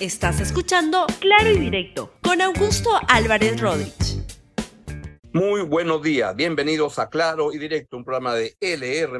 Estás escuchando Claro y Directo con Augusto Álvarez Rodríguez. Muy buenos días, bienvenidos a Claro y Directo, un programa de LR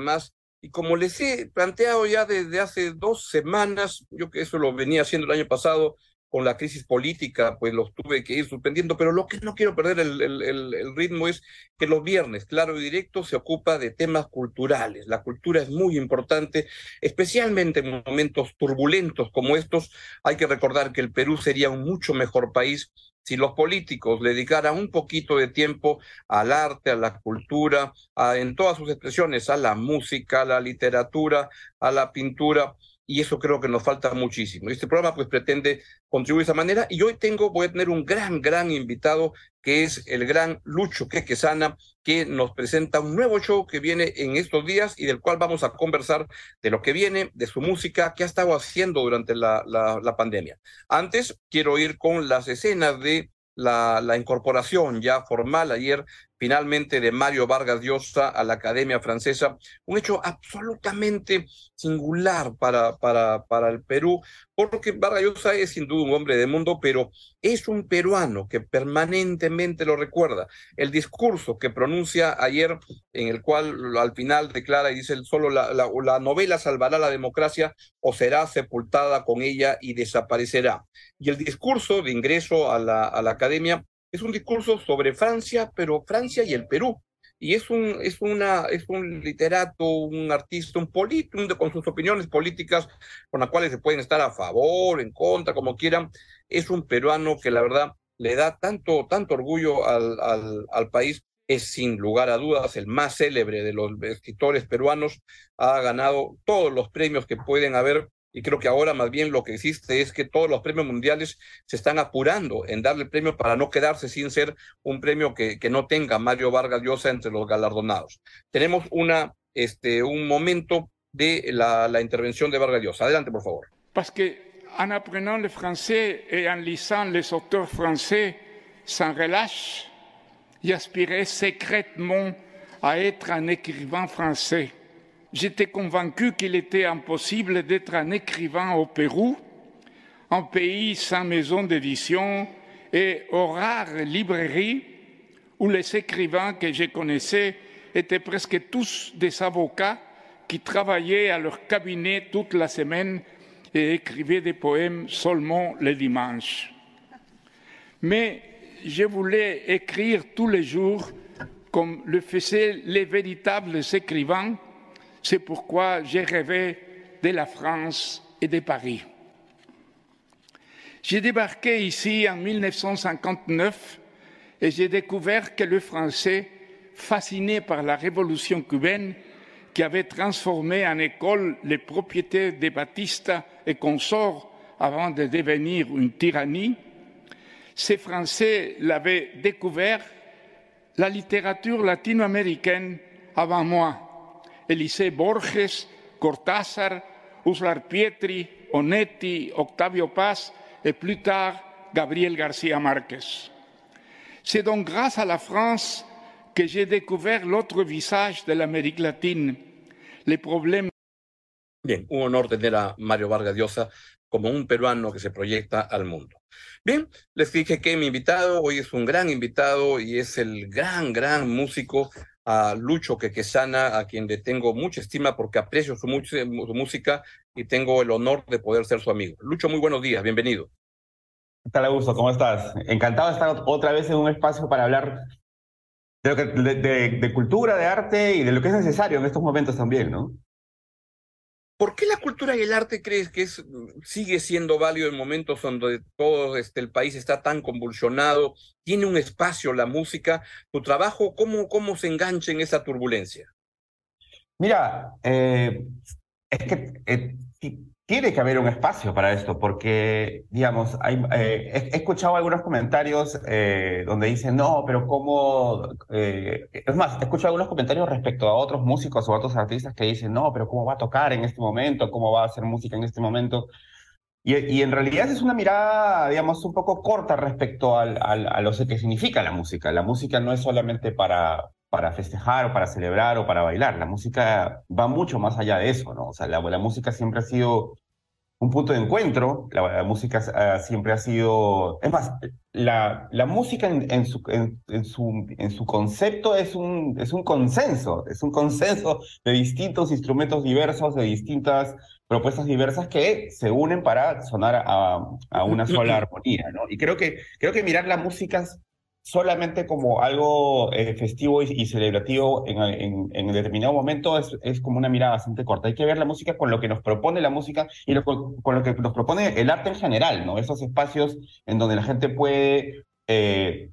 y como les he planteado ya desde hace dos semanas, yo que eso lo venía haciendo el año pasado, con la crisis política, pues los tuve que ir suspendiendo, pero lo que no quiero perder el, el, el, ritmo es que los viernes, claro y directo, se ocupa de temas culturales. La cultura es muy importante, especialmente en momentos turbulentos como estos. Hay que recordar que el Perú sería un mucho mejor país si los políticos dedicaran un poquito de tiempo al arte, a la cultura, a, en todas sus expresiones, a la música, a la literatura, a la pintura, y eso creo que nos falta muchísimo. Este programa pues pretende contribuir de esa manera y hoy tengo, voy a tener un gran, gran invitado que es el gran Lucho Quequesana, que nos presenta un nuevo show que viene en estos días y del cual vamos a conversar de lo que viene, de su música, que ha estado haciendo durante la, la, pandemia. Antes quiero ir con las escenas de la, incorporación ya formal ayer finalmente de Mario Vargas Llosa a la Academia Francesa, un hecho absolutamente singular para, para, para el Perú, porque Vargas Llosa es sin duda un hombre de mundo, pero es un peruano que permanentemente lo recuerda. El discurso que pronuncia ayer, en el cual al final declara y dice, solo la, la, la novela salvará la democracia o será sepultada con ella y desaparecerá. Y el discurso de ingreso a la, a la academia es un discurso sobre Francia, pero Francia y el Perú. Y es un, es una, es un literato, un artista, un político, con sus opiniones políticas, con las cuales se pueden estar a favor, en contra, como quieran. Es un peruano que la verdad le da tanto, tanto orgullo al, al, al país es sin lugar a dudas el más célebre de los escritores peruanos, ha ganado todos los premios que pueden haber y creo que ahora más bien lo que existe es que todos los premios mundiales se están apurando en darle el premio para no quedarse sin ser un premio que, que no tenga Mario Vargas Llosa entre los galardonados. Tenemos una, este, un momento de la, la intervención de Vargas Llosa. Adelante, por favor. Parce que en apprenant le français et en lisant les auteurs français sans relâche, j'aspirais secrètement à être un écrivain français. J'étais convaincu qu'il était impossible d'être un écrivain au Pérou, un pays sans maison d'édition et aux rares librairies où les écrivains que je connaissais étaient presque tous des avocats qui travaillaient à leur cabinet toute la semaine et écrivaient des poèmes seulement le dimanche. Mais je voulais écrire tous les jours comme le faisaient les véritables écrivains C'est pourquoi j'ai rêvé de la France et de Paris. J'ai débarqué ici en 1959 et j'ai découvert que le français, fasciné par la révolution cubaine, qui avait transformé en école les propriétés des Batista et consorts avant de devenir une tyrannie, ces Français l'avaient découvert, la littérature latino-américaine avant moi. Elisée Borges, Cortázar, Uslar Pietri, Onetti, Octavio Paz et plus tard Gabriel García Márquez. C'est donc grâce à la France que j'ai découvert l'autre visage de l'Amérique latine, les problèmes. Bien, un honor tener a Mario Vargas Llosa como un peruano que se proyecta al mundo. Bien, les dije que mi invitado hoy es un gran invitado y es el gran, gran músico a Lucho Quequesana, a quien le tengo mucha estima porque aprecio su, música y tengo el honor de poder ser su amigo. Lucho, muy buenos días, bienvenido. ¿Qué tal, Augusto? ¿Cómo estás? Encantado de estar otra vez en un espacio para hablar de, de, de cultura, de arte y de lo que es necesario en estos momentos también, ¿no? ¿Por qué la cultura y el arte crees que sigue siendo válido en momentos donde todo este, el país está tan convulsionado? ¿Tiene un espacio la música? ¿Tu trabajo cómo, cómo se engancha en esa turbulencia? Mira, eh, es que eh, tiene que haber un espacio para esto, porque, digamos, hay, eh, he, escuchado algunos comentarios eh, donde dicen, no, pero cómo... Eh, es más, he escuchado algunos comentarios respecto a otros músicos o otros artistas que dicen, no, pero cómo va a tocar en este momento, cómo va a hacer música en este momento. Y, y en realidad es una mirada, digamos, un poco corta respecto al, al, a lo que significa la música. La música no es solamente para, para festejar o para celebrar o para bailar. La música va mucho más allá de eso, ¿no? O sea, la, la música siempre ha sido un punto de encuentro. La, música siempre ha sido, es más, la, la música en, su, en, su, en su concepto es un, es un consenso, es un consenso de distintos instrumentos diversos, de distintas propuestas diversas que se unen para sonar a, a una sola armonía, ¿no? Y creo que, creo que mirar la música solamente como algo eh, festivo y, celebrativo en, en, determinado momento es, es como una mirada bastante corta. Hay que ver la música con lo que nos propone la música y con lo que nos propone el arte en general, ¿no? Esos espacios en donde la gente puede, eh,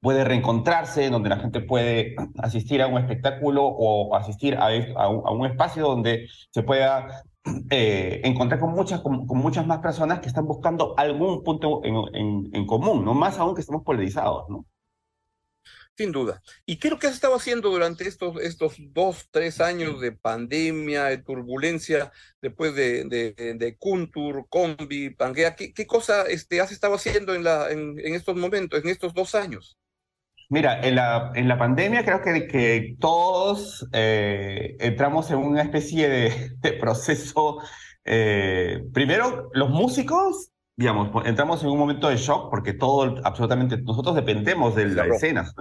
puede reencontrarse, en donde la gente puede asistir a un espectáculo o asistir a, un, espacio donde se pueda eh, encontré con muchas, con, muchas más personas que están buscando algún punto en, en, común, ¿no? Más aún que estamos polarizados, ¿no? Sin duda. ¿Y qué es lo que has estado haciendo durante estos, estos dos, tres años de pandemia, de turbulencia, después de, de, de Kuntur, Combi, Pangea? ¿Qué, cosa este, has estado haciendo en, la, en estos momentos, en estos dos años? Mira, en la, en la pandemia creo que, que todos eh, entramos en una especie de, de proceso. Eh, primero, los músicos, digamos, entramos en un momento de shock porque todo, absolutamente, nosotros dependemos de la escena.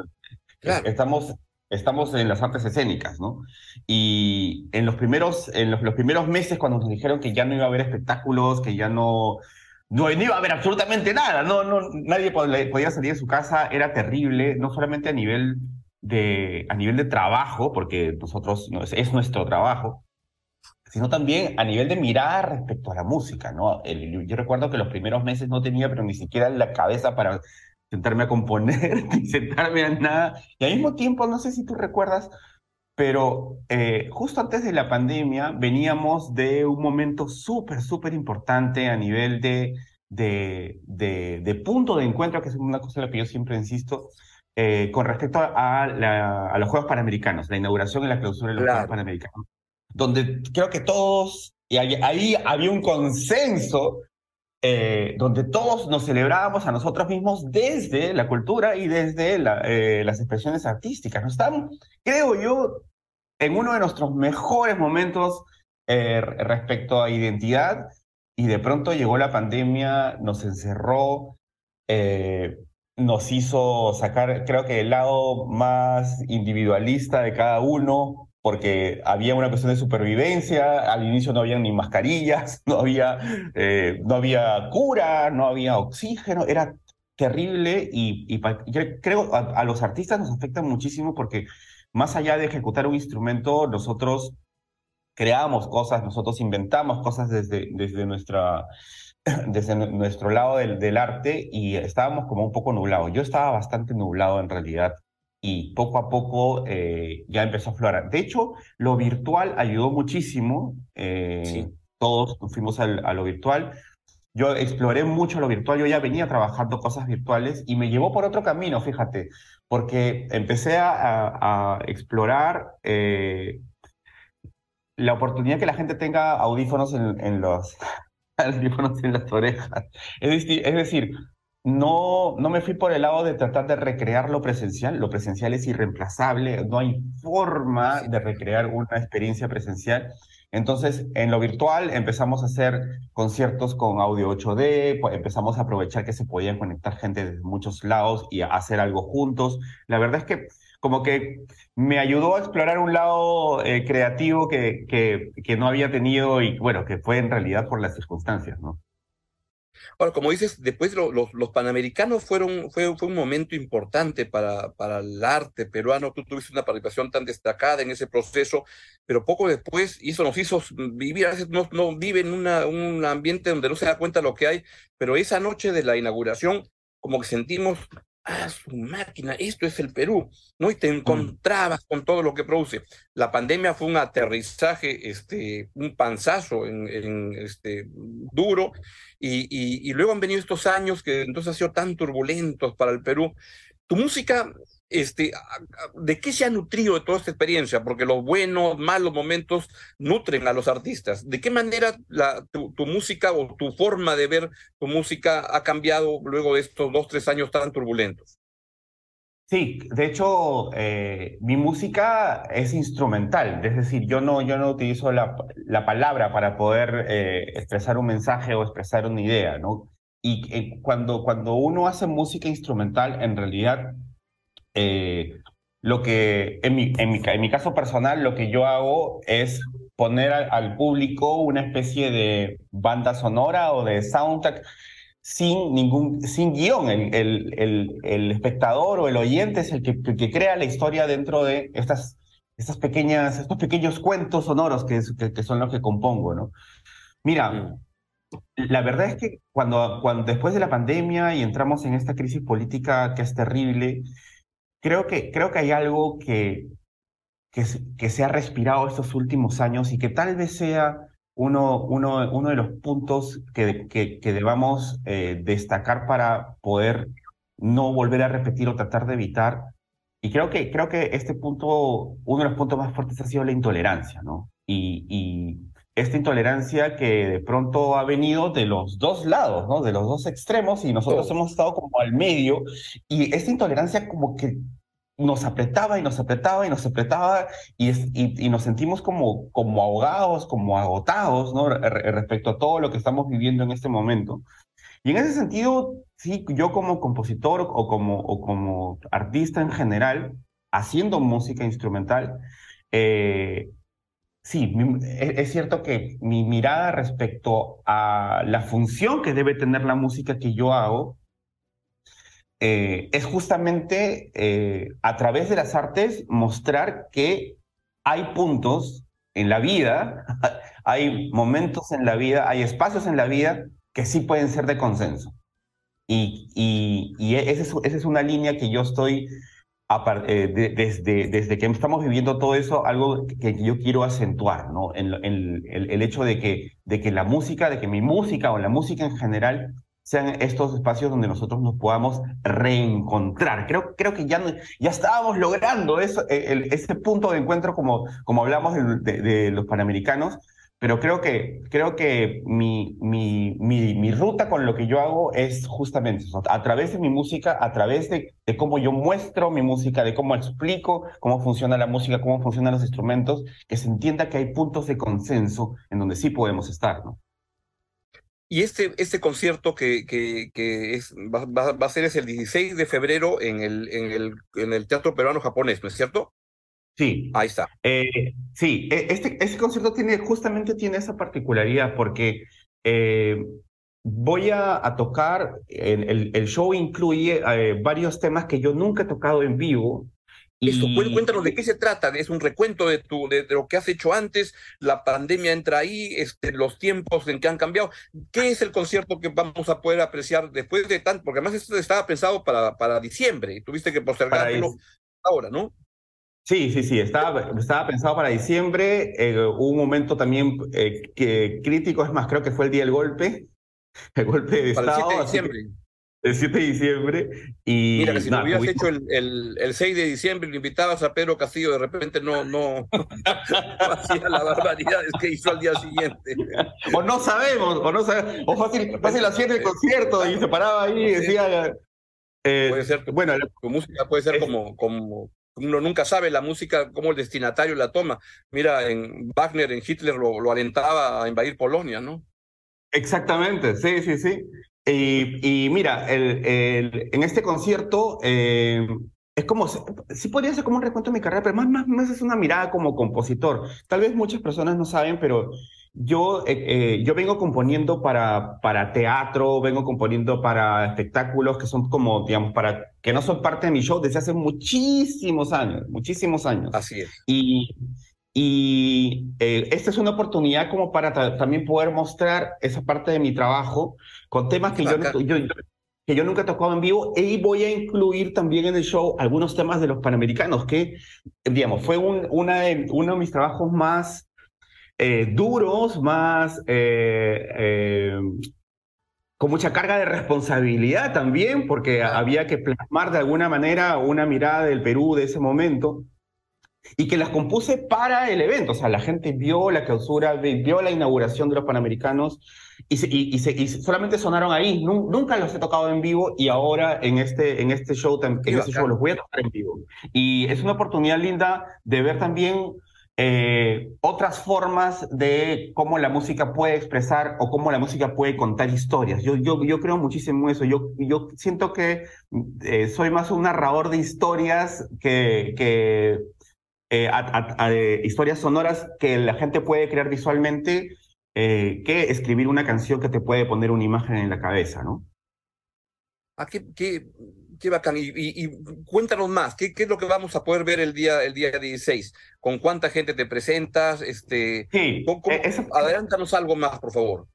Estamos, estamos en las artes escénicas, ¿no? Y en los primeros, en los, los primeros meses, cuando nos dijeron que ya no iba a haber espectáculos, que ya no no, iba a haber absolutamente nada, no, no, nadie podía salir de su casa, era terrible, no solamente a nivel de, a nivel de trabajo, porque nosotros es, nuestro trabajo, sino también a nivel de mirar respecto a la música, ¿no? yo recuerdo que los primeros meses no tenía, pero ni siquiera la cabeza para sentarme a componer, ni sentarme a nada, y al mismo tiempo, no sé si tú recuerdas, pero eh, justo antes de la pandemia veníamos de un momento súper, súper importante a nivel de, de, de, punto de encuentro, que es una cosa en la que yo siempre insisto, eh, con respecto a, a, los Juegos Panamericanos, la inauguración y la clausura de los Juegos Panamericanos, donde creo que todos, y ahí, había un consenso eh, donde todos nos celebrábamos a nosotros mismos desde la cultura y desde las expresiones artísticas. Estamos, creo yo, en uno de nuestros mejores momentos eh, respecto a identidad y de pronto llegó la pandemia, nos encerró, eh, nos hizo sacar, creo que el lado más individualista de cada uno, porque había una cuestión de supervivencia, al inicio no había ni mascarillas, no había, eh, no había cura, no había oxígeno, era terrible y, creo a, a los artistas nos afecta muchísimo porque más allá de ejecutar un instrumento, nosotros creamos cosas, nosotros inventamos cosas desde nuestro lado del, del arte y estábamos como un poco nublados. Yo estaba bastante nublado en realidad y poco a poco eh, ya empezó a aflorar. De hecho, lo virtual ayudó muchísimo. Eh, todos fuimos al, a lo virtual. Yo exploré mucho lo virtual, yo ya venía trabajando cosas virtuales y me llevó por otro camino, fíjate, porque empecé a, explorar eh, la oportunidad que la gente tenga audífonos en, los audífonos en las orejas. Es, es decir, no, no me fui por el lado de tratar de recrear lo presencial. Lo presencial es irreemplazable, no hay forma de recrear una experiencia presencial. Entonces, en lo virtual empezamos a hacer conciertos con audio 8D, pues, empezamos a aprovechar que se podían conectar gente de muchos lados y hacer algo juntos. La verdad es que como que me ayudó a explorar un lado eh, creativo que, que, que no había tenido y bueno, que fue en realidad por las circunstancias, ¿no? Ahora, como dices, después los, los panamericanos fueron, fue, fue un momento importante para, para el arte peruano. Tú tuviste una participación tan destacada en ese proceso, pero poco después, y eso nos hizo vivir, a veces no, no vive en una, un ambiente donde no se da cuenta lo que hay, pero esa noche de la inauguración, como que sentimos ah, su máquina, esto es el Perú, ¿no? Y te mm. encontrabas con todo lo que produce. La pandemia fue un aterrizaje, este, un panzazo en, en este, duro, y, y, y, luego han venido estos años que entonces han sido tan turbulentos para el Perú. Tu música, este, ¿de qué se ha nutrido de toda esta experiencia? Porque los buenos, malos momentos nutren a los artistas. ¿De qué manera la, tu, música o tu forma de ver tu música ha cambiado luego de estos dos, tres años tan turbulentos? Sí, de hecho, eh, mi música es instrumental, es decir, yo no, yo no utilizo la, la palabra para poder eh, expresar un mensaje o expresar una idea, ¿no? Y eh, cuando, cuando uno hace música instrumental, en realidad, lo que, en mi, en, mi, en mi caso personal, lo que yo hago es poner al público una especie de banda sonora o de soundtrack sin ningún, sin guion. El, el, el, espectador o el oyente es el que, que, crea la historia dentro de estas, estas pequeñas, estos pequeños cuentos sonoros que, que, son los que compongo, ¿no? Mira, mm. la verdad es que cuando, cuando después de la pandemia y entramos en esta crisis política que es terrible, creo que, creo que hay algo que, que, que se ha respirado estos últimos años y que tal vez sea uno, uno, uno de los puntos que, que, que debamos eh, destacar para poder no volver a repetir o tratar de evitar. Y creo que, creo que este punto, uno de los puntos más fuertes ha sido la intolerancia, ¿no? Y, y esta intolerancia que de pronto ha venido de los dos lados, ¿no? De los dos extremos y nosotros hemos estado como al medio y esta intolerancia como que nos apretaba y nos apretaba y nos apretaba y, y, nos sentimos como, como ahogados, como agotados ¿no? respecto a todo lo que estamos viviendo en este momento. Y en ese sentido, sí, yo como compositor o como, o como artista en general, haciendo música instrumental, eh, sí, es cierto que mi mirada respecto a la función que debe tener la música que yo hago eh, es justamente eh, a través de las artes mostrar que hay puntos en la vida, hay momentos en la vida, hay espacios en la vida que sí pueden ser de consenso. Y, esa, es, una línea que yo estoy, eh, desde, desde que estamos viviendo todo eso, algo que yo quiero acentuar, ¿no? En, el, el, hecho de que, de que la música, de que mi música o la música en general sean estos espacios donde nosotros nos podamos reencontrar. Creo, creo que ya, ya estábamos logrando eso, e, ese punto de encuentro como, como hablamos de, los panamericanos, pero creo que, creo que mi, mi, mi, ruta con lo que yo hago es justamente eso, a través de mi música, a través de, de cómo yo muestro mi música, de cómo explico cómo funciona la música, cómo funcionan los instrumentos, que se entienda que hay puntos de consenso en donde sí podemos estar. Y este, este concierto que, que, que es, va, va, a ser es el 16 de febrero en el, en el, en el Teatro Peruano Japonés, ¿no es cierto? Sí. Ahí está. Eh, sí, e, este, este concierto tiene, justamente tiene esa particularidad porque eh, voy a, a tocar, el, el, show incluye eh, varios temas que yo nunca he tocado en vivo, esto, cuéntanos de qué se trata, es un recuento de, tu, de, lo que has hecho antes, la pandemia entra ahí, este, los tiempos en que han cambiado. ¿Qué es el concierto que vamos a poder apreciar después de tanto? Porque además esto estaba pensado para, para diciembre y tuviste que postergarlo ahora, ¿no? Sí, sí, sí, estaba, estaba pensado para diciembre, eh, hubo un momento también eh, que, crítico, es más, creo que fue el día del golpe, el golpe de para Estado. El 7 de diciembre el 7 de diciembre. Y, Mira, que si lo hubieras hecho el, el, el, 6 de diciembre y lo invitabas a Pedro Castillo, de repente no, no, hacía las barbaridades que hizo al día siguiente. o no sabemos, o no sabemos, o fácil, fácil hacía el concierto y se paraba ahí y decía... Eh, puede ser, bueno, tu música puede ser como, como, uno nunca sabe la música, cómo el destinatario la toma. Mira, en Wagner, en Hitler lo, alentaba a invadir Polonia, ¿no? Exactamente, sí, sí, sí. Y, mira, el, el, en este concierto eh, es como, sí podría ser como un recuento de mi carrera, pero más, más, más es una mirada como compositor. Tal vez muchas personas no saben, pero yo, eh, eh, yo vengo componiendo para, para teatro, vengo componiendo para espectáculos que son como, digamos, para que no son parte de mi show desde hace muchísimos años, muchísimos años. Así es. Y, y eh, esta es una oportunidad como para también poder mostrar esa parte de mi trabajo con temas que yo, que yo nunca he tocado en vivo y voy a incluir también en el show algunos temas de los panamericanos, que, digamos, fue un, una de, uno de mis trabajos más eh, duros, más... Eh, con mucha carga de responsabilidad también, porque había que plasmar de alguna manera una mirada del Perú de ese momento y que las compuse para el evento. O sea, la gente vio la clausura, vio la inauguración de los Panamericanos y, y, solamente sonaron ahí. Nunca los he tocado en vivo y ahora en este, en este show, en este show los voy a tocar en vivo. Y es una oportunidad linda de ver también eh, otras formas de cómo la música puede expresar o cómo la música puede contar historias. Yo, yo, yo creo muchísimo eso. Yo, yo siento que eh, soy más un narrador de historias que, eh, historias sonoras que la gente puede crear visualmente que escribir una canción que te puede poner una imagen en la cabeza, ¿no? ¿A qué, qué, qué bacán. Y, cuéntanos más, ¿qué, ¿qué, es lo que vamos a poder ver el día, el día 16? ¿Con cuánta gente te presentas? Este, sí, e, Adelántanos algo más, por favor.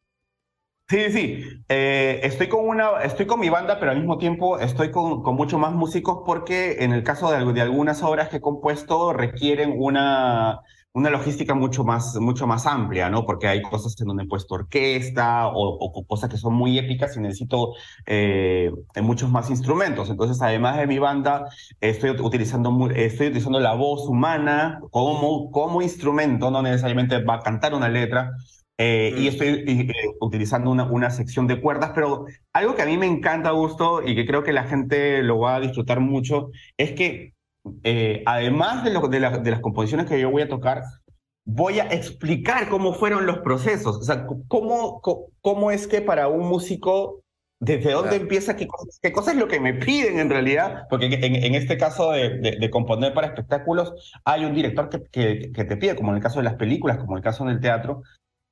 Sí, sí. Eh, estoy, con una, estoy con mi banda, pero al mismo tiempo estoy con, con muchos más músicos porque en el caso de, de algunas obras que he compuesto requieren una una logística mucho más, mucho más amplia, ¿no? Porque hay cosas en donde he puesto orquesta o, cosas que son muy épicas y necesito eh, muchos más instrumentos. Entonces, además de mi banda, estoy utilizando, estoy utilizando la voz humana como, como instrumento, no necesariamente va a cantar una letra. Eh, y mm. estoy eh, utilizando una, una sección de cuerdas, pero algo que a mí me encanta, Augusto, y que creo que la gente lo va a disfrutar mucho, es que eh, además de, lo, de, las composiciones que yo voy a tocar, voy a explicar cómo fueron los procesos, o sea, cómo, cómo, es que para un músico, desde dónde empieza, qué, qué cosa es lo que me piden en realidad, porque en, este caso de, de, componer para espectáculos, hay un director que, que, que, te pide, como en el caso de las películas, como en el caso del teatro,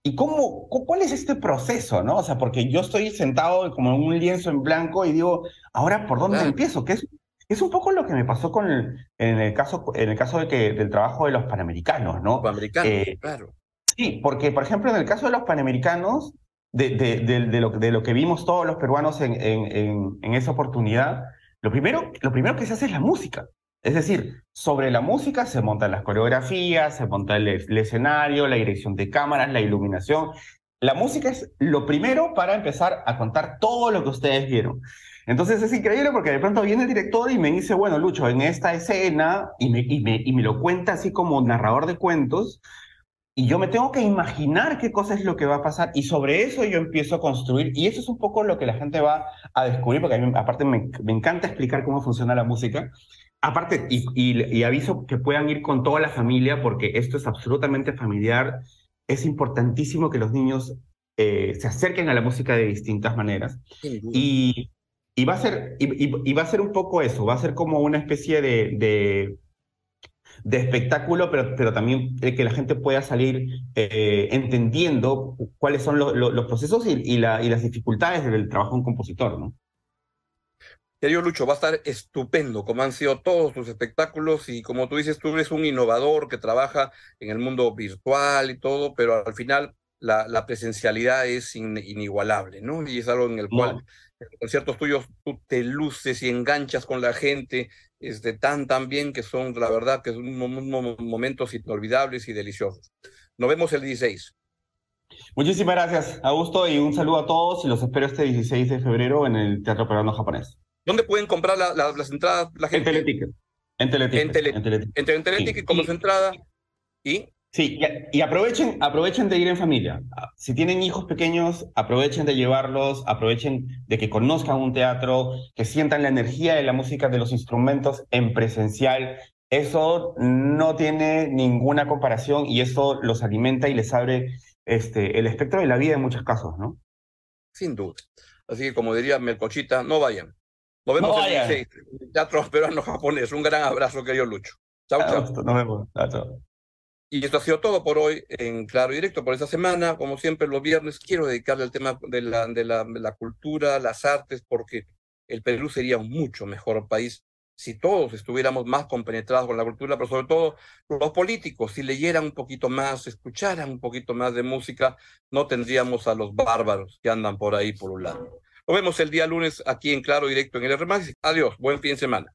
¿Y cómo, cuál es este proceso, no? O sea, porque yo estoy sentado como en un lienzo en blanco y digo, ahora, ¿por dónde empiezo? ¿Qué es, es un poco lo que me pasó con en el caso, en el caso de que, del trabajo de los panamericanos, ¿no? Panamericanos, eh, claro. Sí, porque, por ejemplo, en el caso de los panamericanos, de, de, de, lo, de lo, que vimos todos los peruanos en, en, en, esa oportunidad, lo primero, lo primero que se hace es la música. Es decir, sobre la música se montan las coreografías, se monta el, escenario, la dirección de cámaras, la iluminación. La música es lo primero para empezar a contar todo lo que ustedes vieron. Entonces es increíble porque de pronto viene el director y me dice, bueno, Lucho, en esta escena, y me, y me, y me lo cuenta así como narrador de cuentos, y yo me tengo que imaginar qué cosa es lo que va a pasar, y sobre eso yo empiezo a construir, y eso es un poco lo que la gente va a descubrir, porque a mí, aparte me, me encanta explicar cómo funciona la música. Aparte, y, y, aviso que puedan ir con toda la familia, porque esto es absolutamente familiar. Es importantísimo que los niños eh, se acerquen a la música de distintas maneras. Y, y va a ser, y, va a ser un poco eso, va a ser como una especie de, de, de espectáculo, pero, pero también que la gente pueda salir eh, entendiendo cuáles son los procesos y, la, y las dificultades del trabajo de un compositor, ¿no? Querido Lucho, va a estar estupendo, como han sido todos tus espectáculos y como tú dices, tú eres un innovador que trabaja en el mundo virtual y todo, pero al final la, la presencialidad es inigualable, ¿no? Y es algo en el cual en conciertos tuyos tú te luces y enganchas con la gente este, tan, tan bien que son, la verdad, que son momentos inolvidables y deliciosos. Nos vemos el 16. Muchísimas gracias, Augusto, y un saludo a todos y los espero este 16 de febrero en el Teatro Peruano Japonés. ¿Dónde pueden comprar las entradas la gente? En Teleticket. En Teleticket. En, Teleticket. como su entrada. ¿Y? Sí, y aprovechen, aprovechen de ir en familia. Si tienen hijos pequeños, aprovechen de llevarlos, aprovechen de que conozcan un teatro, que sientan la energía de la música de los instrumentos en presencial. Eso no tiene ninguna comparación y eso los alimenta y les abre este, el espectro de la vida en muchos casos, ¿no? Sin duda. Así que como diría Melcochita, no vayan. Nos vemos en el 16, Teatro Peruano Japonés. Un gran abrazo, querido Lucho. Chao, chao. Nos vemos. Chao, chao. Y esto ha sido todo por hoy en Claro y Directo por esta semana. Como siempre, los viernes quiero dedicarle al tema de la, de la, la cultura, las artes, porque el Perú sería un mucho mejor país si todos estuviéramos más compenetrados con la cultura, pero sobre todo los políticos, si leyeran un poquito más, escucharan un poquito más de música, no tendríamos a los bárbaros que andan por ahí por un lado. Nos vemos el día lunes aquí en Claro Directo en el R. Adiós, buen fin de semana.